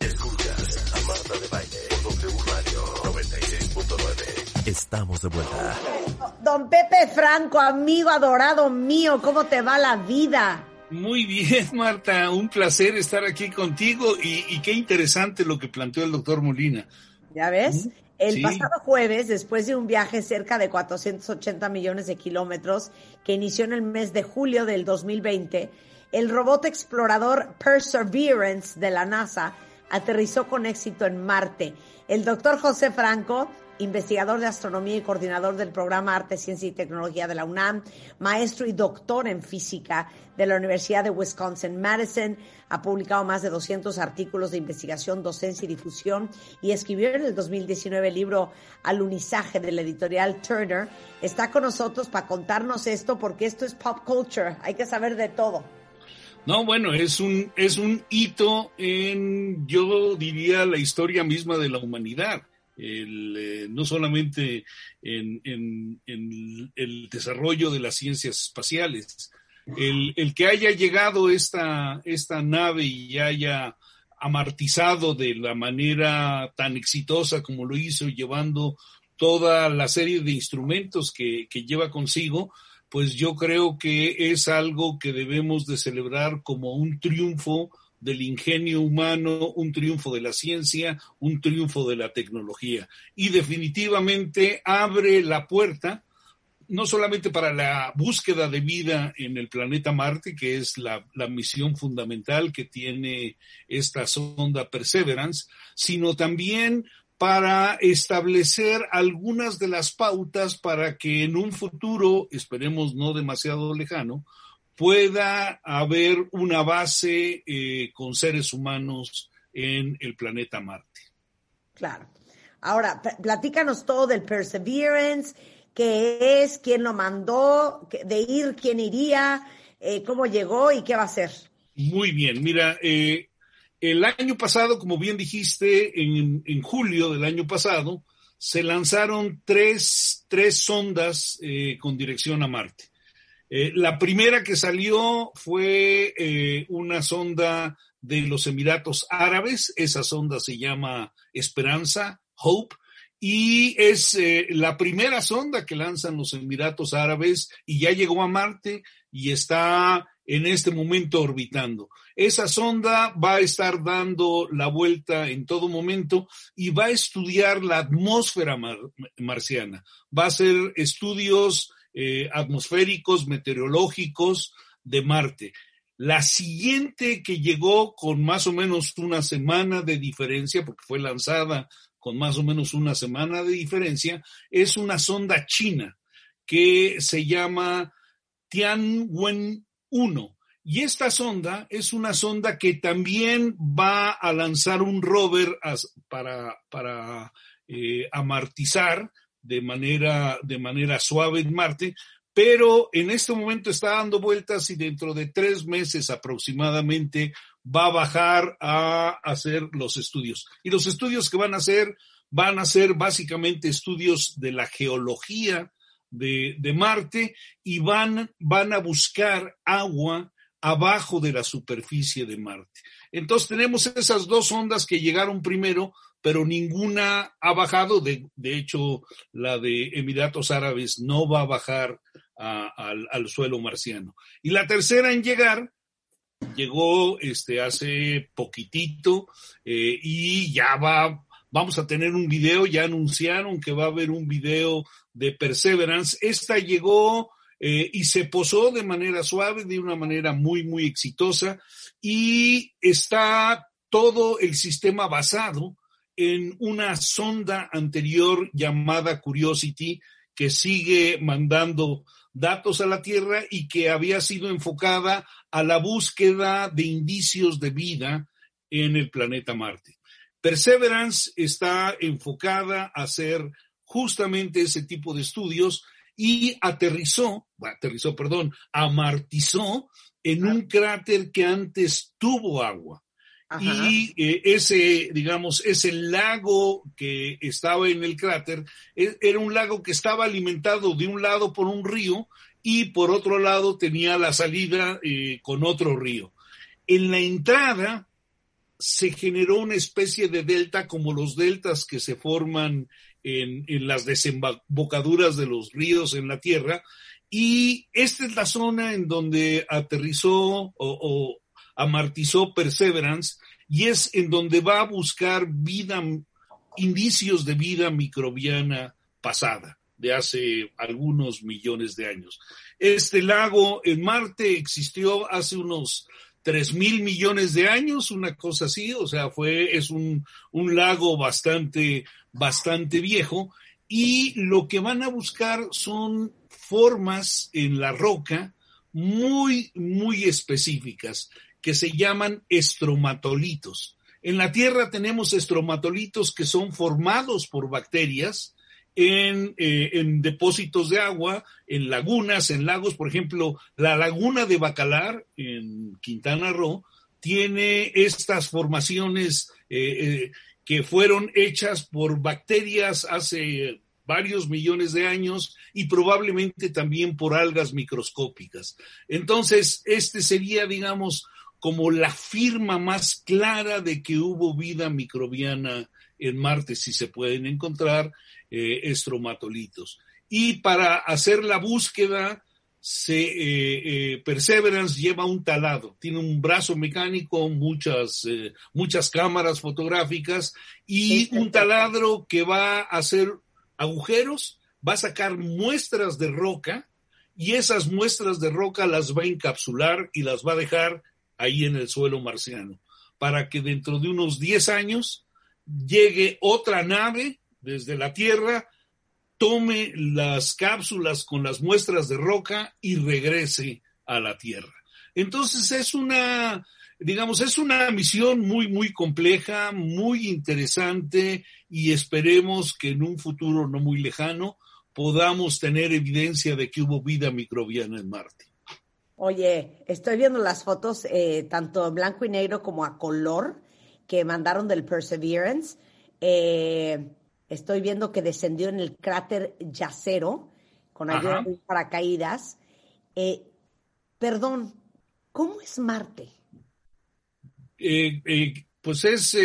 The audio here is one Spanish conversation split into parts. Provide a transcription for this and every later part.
Escuchas a Marta de Baile por W Radio 96.9. Estamos de vuelta. Don Pepe Franco, amigo adorado mío, ¿cómo te va la vida? Muy bien, Marta, un placer estar aquí contigo y, y qué interesante lo que planteó el doctor Molina. ¿Ya ves? El Sí. pasado jueves, después de un viaje cerca de 480 millones de kilómetros que inició en el mes de julio del 2020, el robot explorador Perseverance de la NASA aterrizó con éxito en Marte. El doctor José Franco, investigador de astronomía y coordinador del programa Arte, Ciencia y Tecnología de la UNAM, maestro y doctor en física de la Universidad de Wisconsin-Madison, ha publicado más de 200 artículos de investigación, docencia y difusión y escribió en el 2019 el libro Alunizaje de la editorial Turner. Está con nosotros para contarnos esto porque esto es pop culture, hay que saber de todo. No, bueno, es un, es un hito en, yo diría, la historia misma de la humanidad. El, eh, no solamente en, el desarrollo de las ciencias espaciales, el, el que haya llegado esta, esta nave y haya amartizado de la manera tan exitosa como lo hizo, llevando toda la serie de instrumentos que, que lleva consigo, pues yo creo que es algo que debemos de celebrar como un triunfo del ingenio humano, un triunfo de la ciencia, un triunfo de la tecnología. Y definitivamente abre la puerta no solamente para la búsqueda de vida en el planeta Marte, que es la, la misión fundamental que tiene esta sonda Perseverance, sino también para establecer algunas de las pautas para que en un futuro, esperemos no demasiado lejano, pueda haber una base eh, con seres humanos en el planeta Marte. Claro. Ahora, pl- platícanos todo del Perseverance, qué es, quién lo mandó, de ir, quién iría, eh, cómo llegó y qué va a hacer. Muy bien, mira, eh, el año pasado, como bien dijiste, en, julio del año pasado, se lanzaron tres, tres sondas eh, con dirección a Marte. Eh, la primera que salió fue eh, una sonda de los Emiratos Árabes, esa sonda se llama Esperanza, Hope, y es la primera sonda que lanzan los Emiratos Árabes y ya llegó a Marte y está en este momento orbitando. Esa sonda va a estar dando la vuelta en todo momento y va a estudiar la atmósfera mar- marciana. Va a hacer estudios eh, atmosféricos, meteorológicos de Marte. La siguiente que llegó con más o menos una semana de diferencia, porque fue lanzada con más o menos una semana de diferencia, es una sonda china que se llama Tianwen 1. Y esta sonda es una sonda que también va a lanzar un rover para, para eh, amartizar de manera, de manera suave en Marte, pero en este momento está dando vueltas y dentro de tres meses aproximadamente va a bajar a hacer los estudios. Y los estudios que van a hacer van a ser básicamente estudios de la geología de, Marte y van, van a buscar agua abajo de la superficie de Marte. Entonces tenemos esas dos ondas que llegaron primero, pero ninguna ha bajado. De, de hecho, la de Emiratos Árabes no va a bajar al, al suelo marciano. Y la tercera en llegar llegó este, hace poquitito eh, y ya va, vamos a tener un video, ya anunciaron que va a haber un video de Perseverance. Esta llegó eh, y se posó de manera suave, de una manera muy, muy exitosa y está todo el sistema basado en una sonda anterior llamada Curiosity que sigue mandando datos a la Tierra y que había sido enfocada a la búsqueda de indicios de vida en el planeta Marte. Perseverance está enfocada a hacer justamente ese tipo de estudios y aterrizó, aterrizó, perdón, amartizó en un cráter que antes tuvo agua. Y eh, ese, digamos, ese lago que estaba en el cráter e, era un lago que estaba alimentado de un lado por un río y por otro lado tenía la salida eh, con otro río. En la entrada se generó una especie de delta como los deltas que se forman en, las desembocaduras de los ríos en la Tierra. Y esta es la zona en donde aterrizó o amartizó Perseverance y es en donde va a buscar vida, indicios de vida microbiana pasada de hace algunos millones de años. Este lago en Marte existió hace unos tres mil millones de años, una cosa así, o sea, fue, es un, un lago bastante, bastante viejo, y lo que van a buscar son formas en la roca muy, muy específicas que se llaman estromatolitos. En la Tierra tenemos estromatolitos que son formados por bacterias en, eh, en, depósitos de agua, en lagunas, en lagos. Por ejemplo, la laguna de Bacalar en Quintana Roo tiene estas formaciones eh, eh, que fueron hechas por bacterias hace varios millones de años y probablemente también por algas microscópicas. Entonces, este sería, digamos, como la firma más clara de que hubo vida microbiana en Marte, si se pueden encontrar eh, estromatolitos. Y para hacer la búsqueda, se, eh, eh, Perseverance lleva un talado, tiene un brazo mecánico, muchas, muchas cámaras fotográficas y un taladro que va a hacer agujeros, va a sacar muestras de roca y esas muestras de roca las va a encapsular y las va a dejar ahí en el suelo marciano, para que dentro de unos 10 años llegue otra nave desde la Tierra, tome las cápsulas con las muestras de roca y regrese a la Tierra. Entonces es una, digamos, es una misión muy, muy compleja, muy interesante y esperemos que en un futuro no muy lejano podamos tener evidencia de que hubo vida microbiana en Marte. Oye, estoy viendo las fotos eh, tanto en blanco y negro como a color que mandaron del Perseverance. Eh, estoy viendo que descendió en el cráter Yacero con ayuda de paracaídas. Eh, perdón, ¿cómo es Marte? pues es,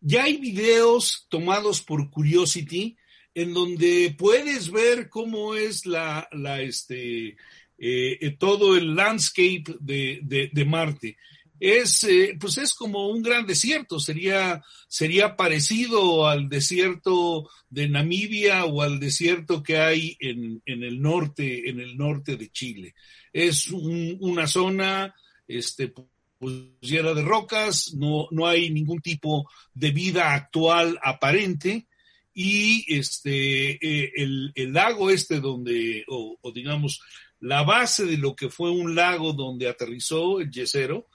ya hay videos tomados por Curiosity en donde puedes ver cómo es la, la este, eh, eh, todo el landscape de, Marte. Es, eh, pues es como un gran desierto, sería, sería parecido al desierto de Namibia o al desierto que hay en, el norte, en el norte de Chile. Es una zona, este, pues llena de rocas, no, no hay ningún tipo de vida actual aparente y este, el, lago este donde, o digamos, la base de lo que fue un lago donde aterrizó el Yesero,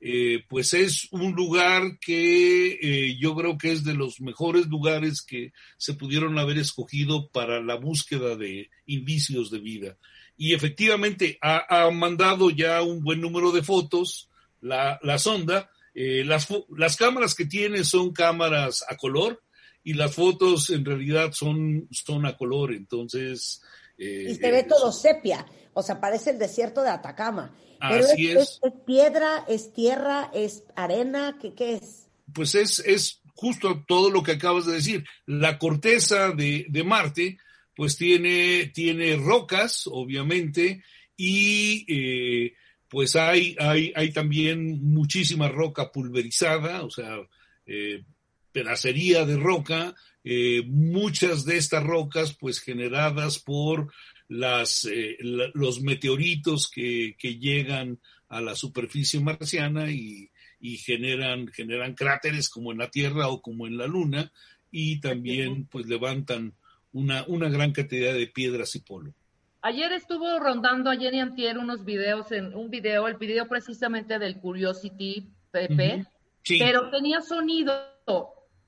eh, pues es un lugar que eh, yo creo que es de los mejores lugares que se pudieron haber escogido para la búsqueda de indicios de vida. Y efectivamente ha, mandado ya un buen número de fotos la, sonda. Eh, las, las cámaras que tiene son cámaras a color y las fotos en realidad son, son a color. Entonces, y se ve todo sepia, o sea, parece el desierto de Atacama. Pero es, es. piedra, es tierra, es arena, ¿qué, qué es? Pues es, es justo todo lo que acabas de decir. La corteza de, de Marte, pues tiene, tiene rocas, obviamente, y eh, pues hay, hay, hay también muchísima roca pulverizada, o sea, eh, pedacería de roca, eh, muchas de estas rocas pues generadas por las, eh, los meteoritos que, llegan a la superficie marciana y, generan, generan cráteres como en la Tierra o como en la Luna y también pues levantan una, una gran cantidad de piedras y polvo. Ayer estuvo rondando ayer y antier unos videos en un video, el video precisamente del Curiosity PP, pero tenía sonido.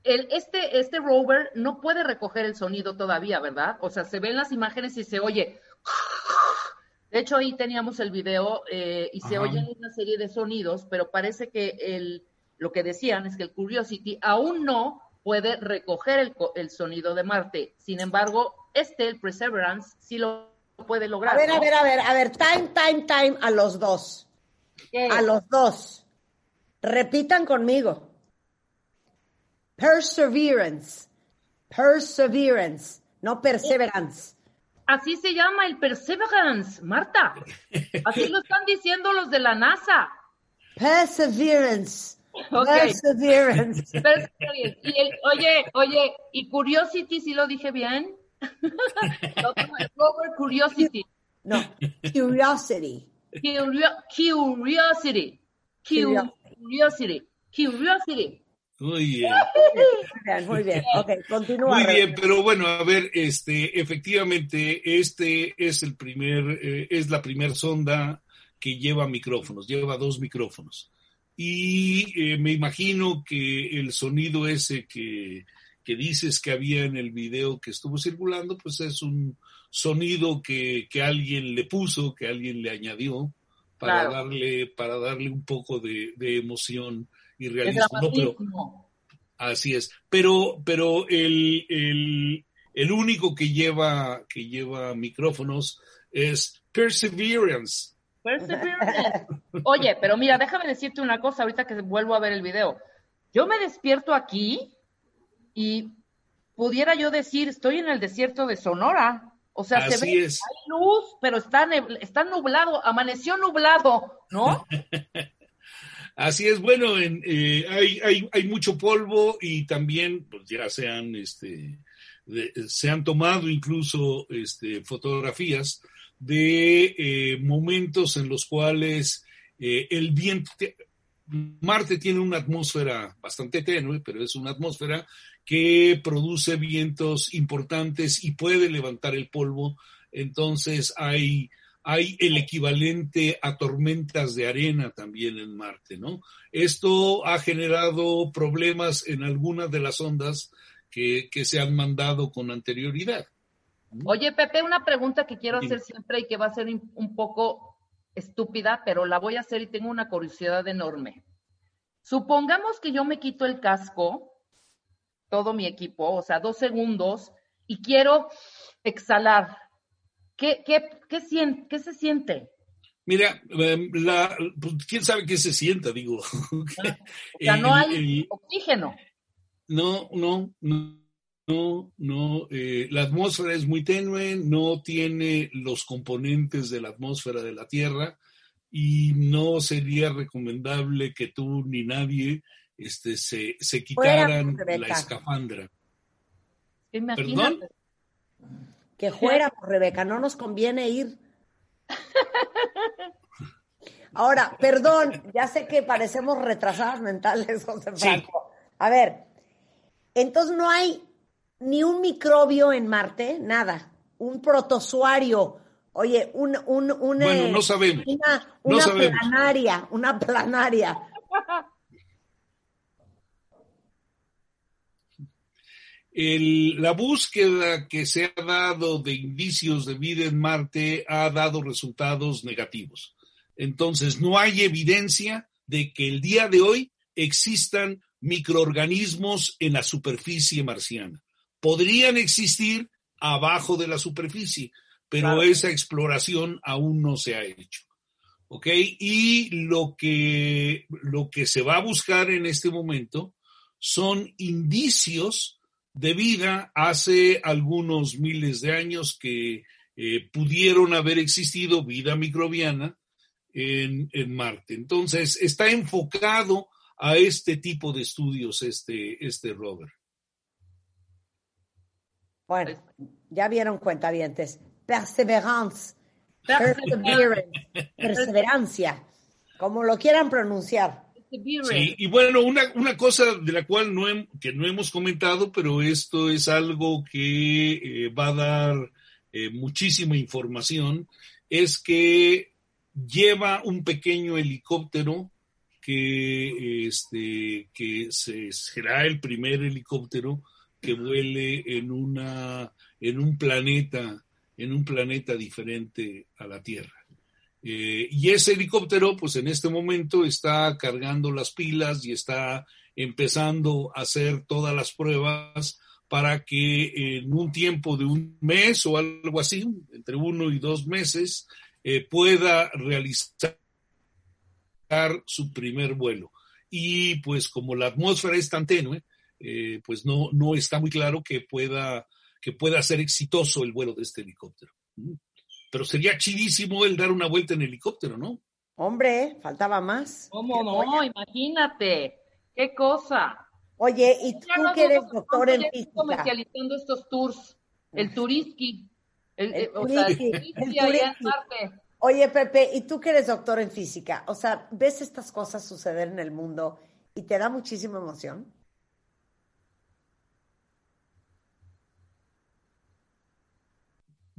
El, este, este rover no puede recoger el sonido todavía, ¿verdad? O sea, se ven las imágenes y se oye. De hecho, ahí teníamos el video eh, y se oyen una serie de sonidos, pero parece que el, lo que decían es que el Curiosity aún no puede recoger el, el sonido de Marte. Sin embargo, este, el Perseverance, sí lo puede lograr. A ver, a ver, a ver, a ver, time, time, time a los dos. A los dos. Repitan conmigo. Perseverance. Perseverance, no perseverance. Así se llama el Perseverance, Marta. Así lo están diciendo los de la NASA. Perseverance. Perseverance. Perseverance. Y el, oye, oye, ¿y Curiosity si lo dije bien? Robert Curiosity. No, Curiosity. curiosity. Curiosity. Curiosity. Muy bien. Muy bien, continúa. Muy bien, pero bueno, a ver, este, efectivamente, este es el primer, eh, es la primera sonda que lleva micrófonos, lleva dos micrófonos. Y eh, me imagino que el sonido ese que, que dices que había en el video que estuvo circulando, pues es un sonido que, que alguien le puso, que alguien le añadió para darle, para darle un poco de, de emoción y realismo. así es. Pero, pero el, el, el, único que lleva, que lleva micrófonos es Perseverance. Perseverance. Oye, pero mira, déjame decirte una cosa ahorita que vuelvo a ver el video. Yo me despierto aquí y pudiera yo decir, estoy en el desierto de Sonora. O sea, se ve, hay luz, pero está, está nublado, amaneció nublado, ¿no? Así es, bueno, eh, hay, hay, hay, mucho polvo y también, pues ya se han, este, se han tomado incluso este, fotografías de eh, momentos en los cuales eh, el viento, Marte tiene una atmósfera bastante tenue, pero es una atmósfera que produce vientos importantes y puede levantar el polvo. Entonces hay, hay el equivalente a tormentas de arena también en Marte, ¿no? Esto ha generado problemas en algunas de las ondas que, se han mandado con anterioridad. Oye, Pepe, una pregunta que quiero hacer siempre y que va a ser un poco estúpida, pero la voy a hacer y tengo una curiosidad enorme. Supongamos que yo me quito el casco, todo mi equipo, o sea, dos segundos, y quiero exhalar. ¿Qué, qué, qué, qué se siente? Mira, em, la, pues, quién sabe qué se sienta, digo. O sea, no hay oxígeno. No, no, no, no, no. Eh, la atmósfera es muy tenue, no tiene los componentes de la atmósfera de la Tierra y no sería recomendable que tú ni nadie este, se, se quitaran la escafandra. ¿Perdón? Que fuera, Rebeca, no nos conviene ir. Ahora, perdón, ya sé que parecemos retrasadas mentales, José Franco. A ver, entonces no hay ni un microbio en Marte, nada, un protozoario, Oye, un, un, bueno, eh, no sabemos. una, planaria, una planaria. La búsqueda que se ha dado de indicios de vida en Marte ha dado resultados negativos. Entonces, no hay evidencia de que el día de hoy existan microorganismos en la superficie marciana. Podrían existir abajo de la superficie, pero esa exploración aún no se ha hecho. ¿Ok? Y lo que, lo que se va a buscar en este momento son indicios de vida hace algunos miles de años que eh, pudieron haber existido vida microbiana en, en, Marte. Entonces, está enfocado a este tipo de estudios este, este rover. Bueno, ya vieron cuentavientes perseverance, perseverancia, como lo quieran pronunciar. Sí, y bueno, una, una cosa de la cual no, que no hemos comentado, pero esto es algo que eh, va a dar eh, muchísima información, es que lleva un pequeño helicóptero que, este, que será el primer helicóptero que vuele en, una, en un planeta, en un planeta diferente a la Tierra. Eh, y ese helicóptero, pues en este momento está cargando las pilas y está empezando a hacer todas las pruebas para que en un tiempo de un mes o algo así, entre uno y dos meses, eh, pueda realizar su primer vuelo. Y pues como la atmósfera es tan tenue, eh, pues no, no está muy claro que pueda, que pueda ser exitoso el vuelo de este helicóptero. Pero sería chidísimo el dar una vuelta en helicóptero, ¿no? Hombre, faltaba más. ¿Cómo no? Imagínate. ¿Qué cosa? Oye, ¿y tú que eres doctor en física? comercializando estos tours. El turiski. El, el, el Oye, Pepe, ¿y tú que eres doctor en física? O sea, ¿ves estas cosas suceder en el mundo y te da muchísima emoción?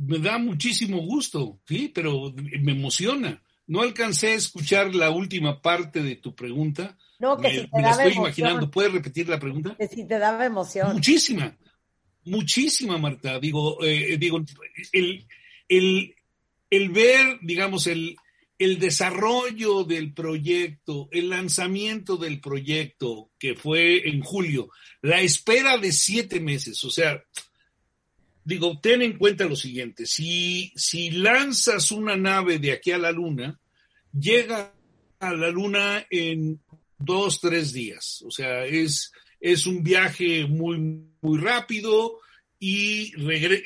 Me da muchísimo gusto, sí, pero me emociona. No alcancé a escuchar la última parte de tu pregunta. No, que si te me la estoy imaginando. ¿Puedes repetir la pregunta? Que si te daba emoción. Muchísima, muchísima, Marta. Digo, eh, digo, el, el, el, ver, digamos, el, el desarrollo del proyecto, el lanzamiento del proyecto, que fue en julio, la espera de siete meses, o sea, digo, ten en cuenta lo siguiente, si, si lanzas una nave de aquí a la Luna, llega a la Luna en dos, tres días. O sea, es, es un viaje muy, muy rápido y,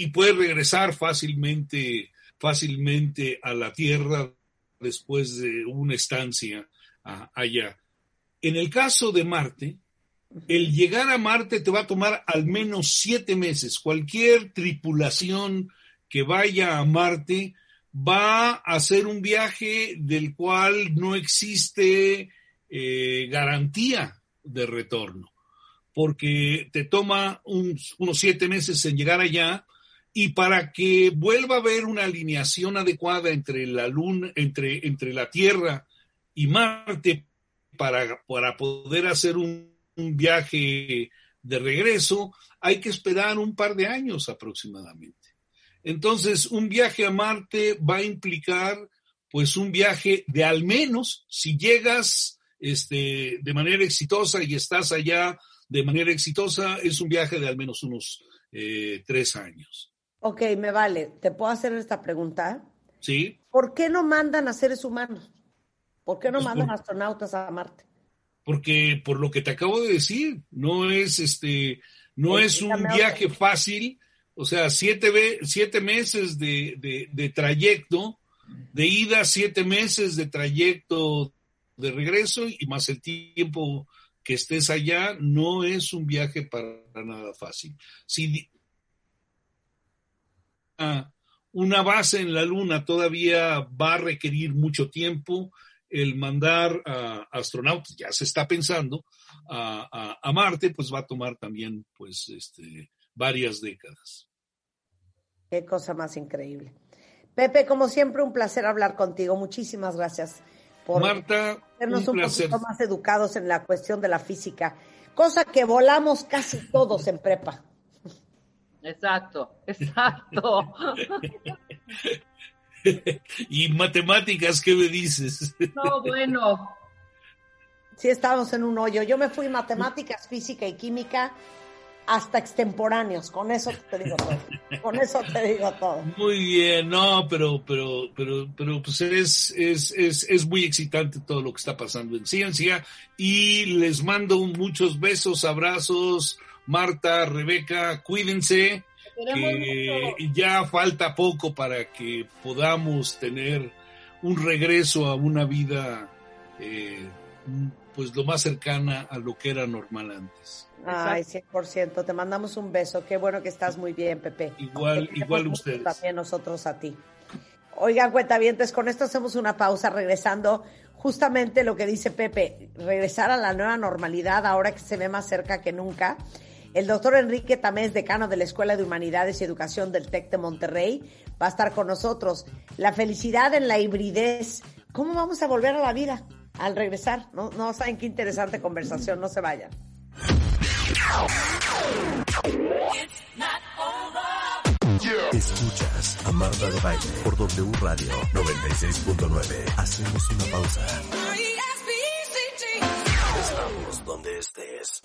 puede regresar fácilmente, fácilmente a la Tierra después de una estancia allá. En el caso de Marte, el llegar a Marte te va a tomar al menos siete meses. Cualquier tripulación que vaya a Marte va a hacer un viaje del cual no existe eh, garantía de retorno, porque te toma unos siete meses en llegar allá y para que vuelva a haber una alineación adecuada entre la luna, entre, entre la Tierra y Marte, para, para poder hacer un un viaje de regreso, hay que esperar un par de años aproximadamente. Entonces, un viaje a Marte va a implicar, pues, un viaje de al menos, si llegas este, de manera exitosa y estás allá de manera exitosa, es un viaje de al menos unos eh, tres años. Ok, me vale. ¿Te puedo hacer esta pregunta? Sí. ¿Por qué no mandan a seres humanos? ¿Por qué no pues mandan astronautas a Marte? Porque por lo que te acabo de decir, no es este, no es un viaje fácil, o sea, siete, siete meses de, de, trayecto, de ida, siete meses de trayecto de regreso y más el tiempo que estés allá, no es un viaje para nada fácil. Si una base en la Luna todavía va a requerir mucho tiempo, el mandar a astronautas, ya se está pensando, a, Marte, pues va a tomar también pues este, varias décadas. Qué cosa más increíble. Pepe, como siempre, un placer hablar contigo. Muchísimas gracias por Marta, hacernos un, poquito más educados en la cuestión de la física, cosa que volamos casi todos en prepa. Exacto, exacto. y matemáticas, ¿qué me dices? No, bueno. Sí, estábamos en un hoyo. Yo me fui matemáticas, física y química hasta extemporáneos. Con eso te digo todo. Con eso te digo todo. Muy bien, no, pero, pero, pero, pero pues es, es, es, es muy excitante todo lo que está pasando en ciencia. Y les mando muchos besos, abrazos, Marta, Rebeca, cuídense que ya falta poco para que podamos tener un regreso a una vida eh, pues lo más cercana a lo que era normal antes. Ay, 100%. Te mandamos un beso. Qué bueno que estás muy bien, Pepe. Igual, igual ustedes. También nosotros a ti. Oigan, cuentavientes, con esto hacemos una pausa regresando. Justamente lo que dice Pepe, regresar a la nueva normalidad ahora que se ve más cerca que nunca. El doctor Enrique Tamés, decano de la Escuela de Humanidades y Educación del TEC de Monterrey, va a estar con nosotros. La felicidad en la hibridez. ¿Cómo vamos a volver a la vida al regresar? No, no saben qué interesante conversación, no se vayan. Escuchas a Marta de Baile por W Radio 96.9. Hacemos una pausa. Estamos donde estés.